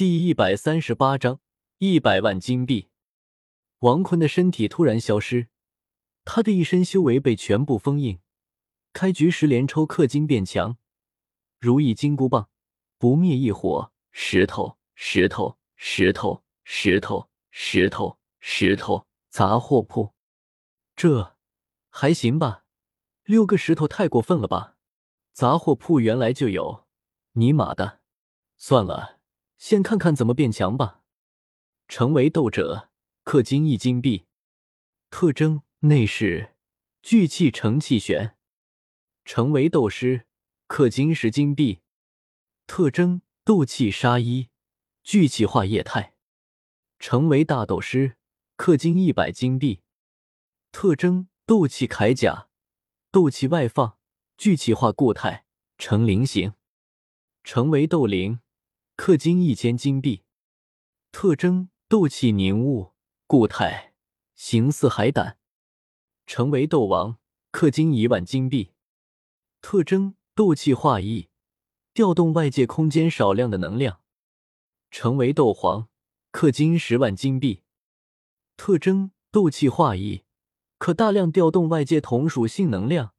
第一百三十八章一百万金币。王坤的身体突然消失，他的一身修为被全部封印。开局时连抽氪金变强，如意金箍棒，不灭一火。石头，石头，石头，石头，石头，石头。杂货铺，这还行吧？六个石头太过分了吧？杂货铺原来就有，尼玛的！算了。先看看怎么变强吧。成为斗者，氪金一金币。特征：内饰聚气成气旋。成为斗师，氪金十金币。特征：斗气杀一，聚气化液态。成为大斗师，氪金一百金币。特征：斗气铠甲，斗气外放，聚气化固态成菱形。成为斗灵。氪金一千金币，特征斗气凝雾固态，形似海胆。成为斗王，氪金一万金币。特征斗气化翼，调动外界空间少量的能量。成为斗皇，氪金十万金币。特征斗气化翼，可大量调动外界同属性能量，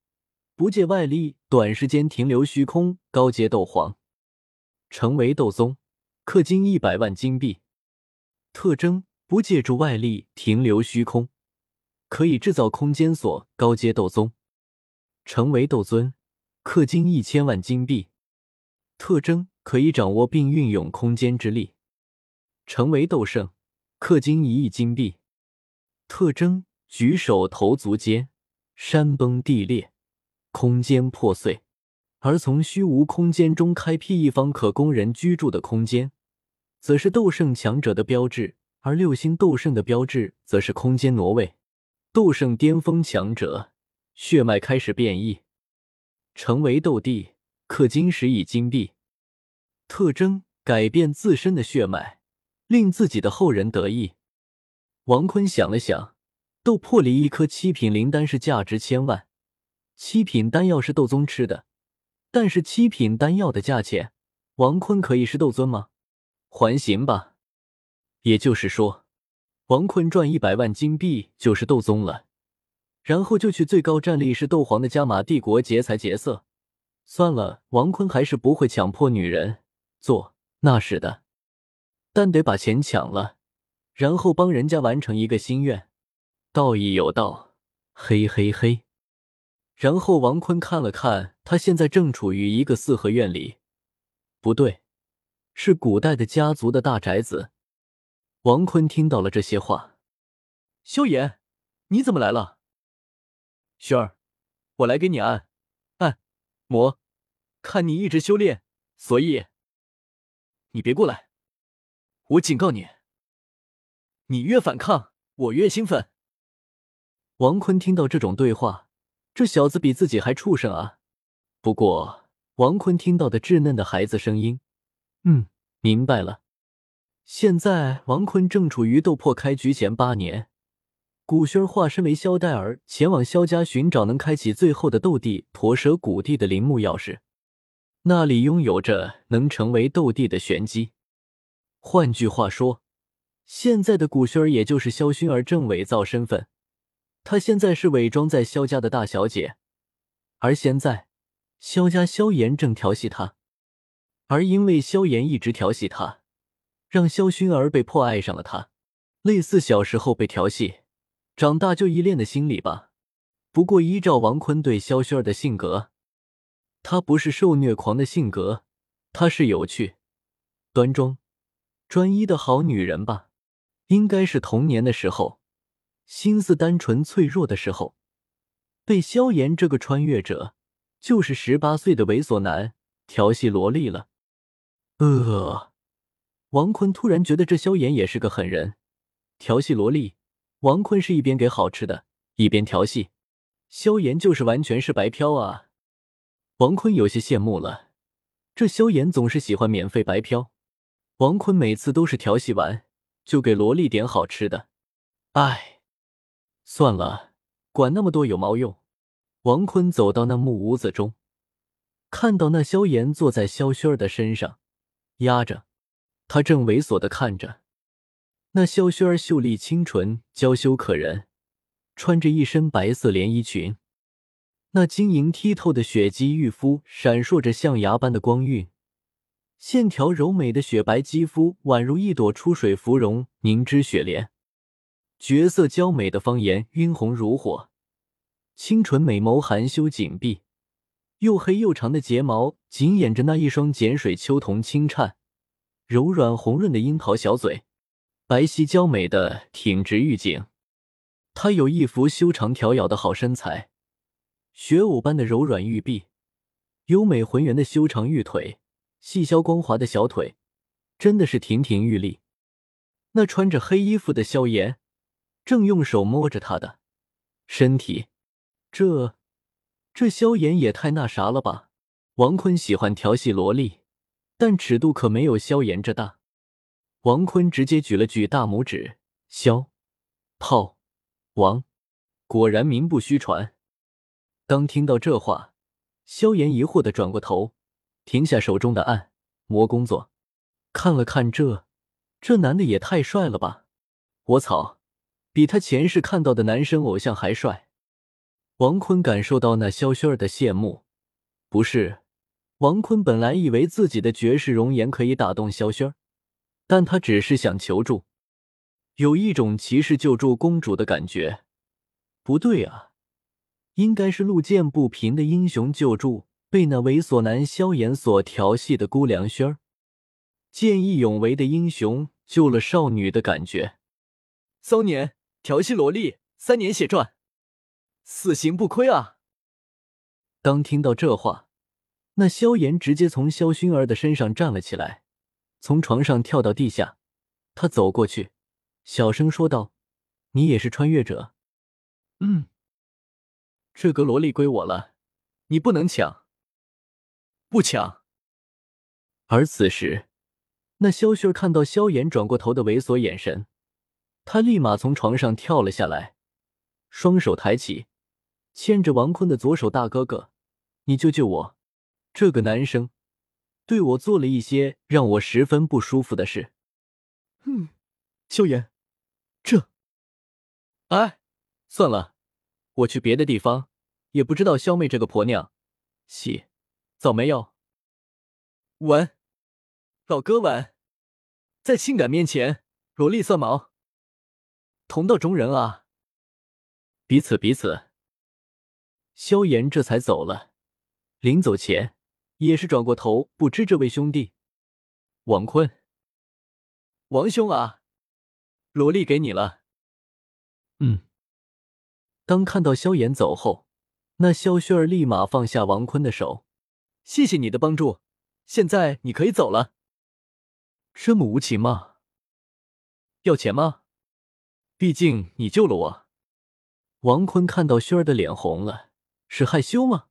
不借外力，短时间停留虚空。高阶斗皇。成为斗宗，氪金一百万金币。特征：不借助外力停留虚空，可以制造空间锁。高阶斗宗。成为斗尊，氪金一千万金币。特征：可以掌握并运用空间之力。成为斗圣，氪金一亿金币。特征：举手投足间山崩地裂，空间破碎。而从虚无空间中开辟一方可供人居住的空间，则是斗圣强者的标志；而六星斗圣的标志，则是空间挪位。斗圣巅峰强者血脉开始变异，成为斗帝，氪金十亿金币。特征：改变自身的血脉，令自己的后人得益。王坤想了想，斗破离一颗七品灵丹是价值千万，七品丹药是斗宗吃的。但是七品丹药的价钱，王坤可以是斗尊吗？还行吧。也就是说，王坤赚一百万金币就是斗宗了，然后就去最高战力是斗皇的加玛帝国劫财劫色。算了，王坤还是不会强迫女人做，那是的。但得把钱抢了，然后帮人家完成一个心愿。道义有道，嘿嘿嘿。然后王坤看了看，他现在正处于一个四合院里，不对，是古代的家族的大宅子。王坤听到了这些话，萧炎，你怎么来了？萱儿，我来给你按按摩，看你一直修炼，所以你别过来，我警告你，你越反抗，我越兴奋。王坤听到这种对话。这小子比自己还畜生啊！不过王坤听到的稚嫩的孩子声音，嗯，明白了。现在王坤正处于斗破开局前八年，古轩化身为萧戴儿，前往萧家寻找能开启最后的斗帝驼蛇古地的陵墓钥匙，那里拥有着能成为斗帝的玄机。换句话说，现在的古轩儿也就是萧薰儿正伪造身份。她现在是伪装在萧家的大小姐，而现在萧家萧炎正调戏她，而因为萧炎一直调戏她，让萧薰儿被迫爱上了他，类似小时候被调戏，长大就依恋的心理吧。不过依照王坤对萧薰儿的性格，她不是受虐狂的性格，她是有趣、端庄、专一的好女人吧？应该是童年的时候。心思单纯脆弱的时候，被萧炎这个穿越者，就是十八岁的猥琐男调戏萝莉了。呃，王坤突然觉得这萧炎也是个狠人，调戏萝莉。王坤是一边给好吃的，一边调戏萧炎，就是完全是白嫖啊！王坤有些羡慕了，这萧炎总是喜欢免费白嫖，王坤每次都是调戏完就给萝莉点好吃的。唉。算了，管那么多有毛用？王坤走到那木屋子中，看到那萧炎坐在萧薰儿的身上，压着他正猥琐的看着那萧薰儿，秀丽清纯，娇羞可人，穿着一身白色连衣裙，那晶莹剔透的雪肌玉肤闪烁着象牙般的光晕，线条柔美的雪白肌肤宛如一朵出水芙蓉，凝脂雪莲，绝色娇美的方颜晕红如火，清纯美眸含羞紧闭。又黑又长的睫毛紧掩着那一双碱水秋瞳轻颤，柔软红润的樱桃小嘴，白皙娇美的挺直玉颈。她有一副修长调咬的好身材，雪舞般的柔软玉臂，优美浑圆的修长玉腿，细削光滑的小腿，真的是亭亭玉立。那穿着黑衣服的萧炎，正用手摸着他的身体，这。这萧炎也太那啥了吧！王坤喜欢调戏萝莉，但尺度可没有萧炎这大。王坤直接举了举大拇指，萧炮王果然名不虚传。当听到这话，萧炎疑惑的转过头，停下手中的按摩工作，看了看这这男的也太帅了吧！我操，比他前世看到的男生偶像还帅。王坤感受到那萧薰儿的羡慕，不是，王坤本来以为自己的绝世容颜可以打动萧薰儿，但他只是想求助，有一种骑士救助公主的感觉。不对啊，应该是路见不平的英雄救助被那猥琐男萧炎所调戏的姑娘薰儿，见义勇为的英雄救了少女的感觉。骚年调戏萝莉，三年血赚。死刑不亏啊！当听到这话，那萧炎直接从萧薰儿的身上站了起来，从床上跳到地下。他走过去，小声说道：“你也是穿越者？”“嗯。”“这个萝莉归我了，你不能抢。”“不抢。”而此时，那萧薰儿看到萧炎转过头的猥琐眼神，他立马从床上跳了下来，双手抬起。牵着王坤的左手，大哥哥，你救救我！这个男生对我做了一些让我十分不舒服的事。嗯，萧炎，这……哎，算了，我去别的地方，也不知道萧妹这个婆娘洗澡没有。吻，老哥吻，在性感面前，萝莉算毛。同道中人啊，彼此彼此。萧炎这才走了，临走前也是转过头，不知这位兄弟，王坤，王兄啊，萝莉给你了。嗯。当看到萧炎走后，那萧薰儿立马放下王坤的手，谢谢你的帮助，现在你可以走了。这么无情吗？要钱吗？毕竟你救了我。王坤看到薰儿的脸红了。是害羞吗？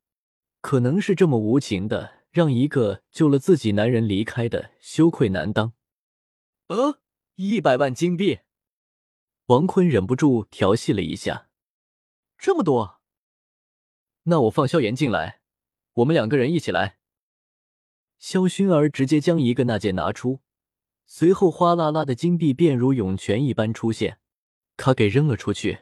可能是这么无情的让一个救了自己男人离开的羞愧难当。呃，一百万金币，王坤忍不住调戏了一下。这么多，那我放萧炎进来，我们两个人一起来。萧薰儿直接将一个纳戒拿出，随后哗啦啦的金币便如涌泉一般出现，他给扔了出去。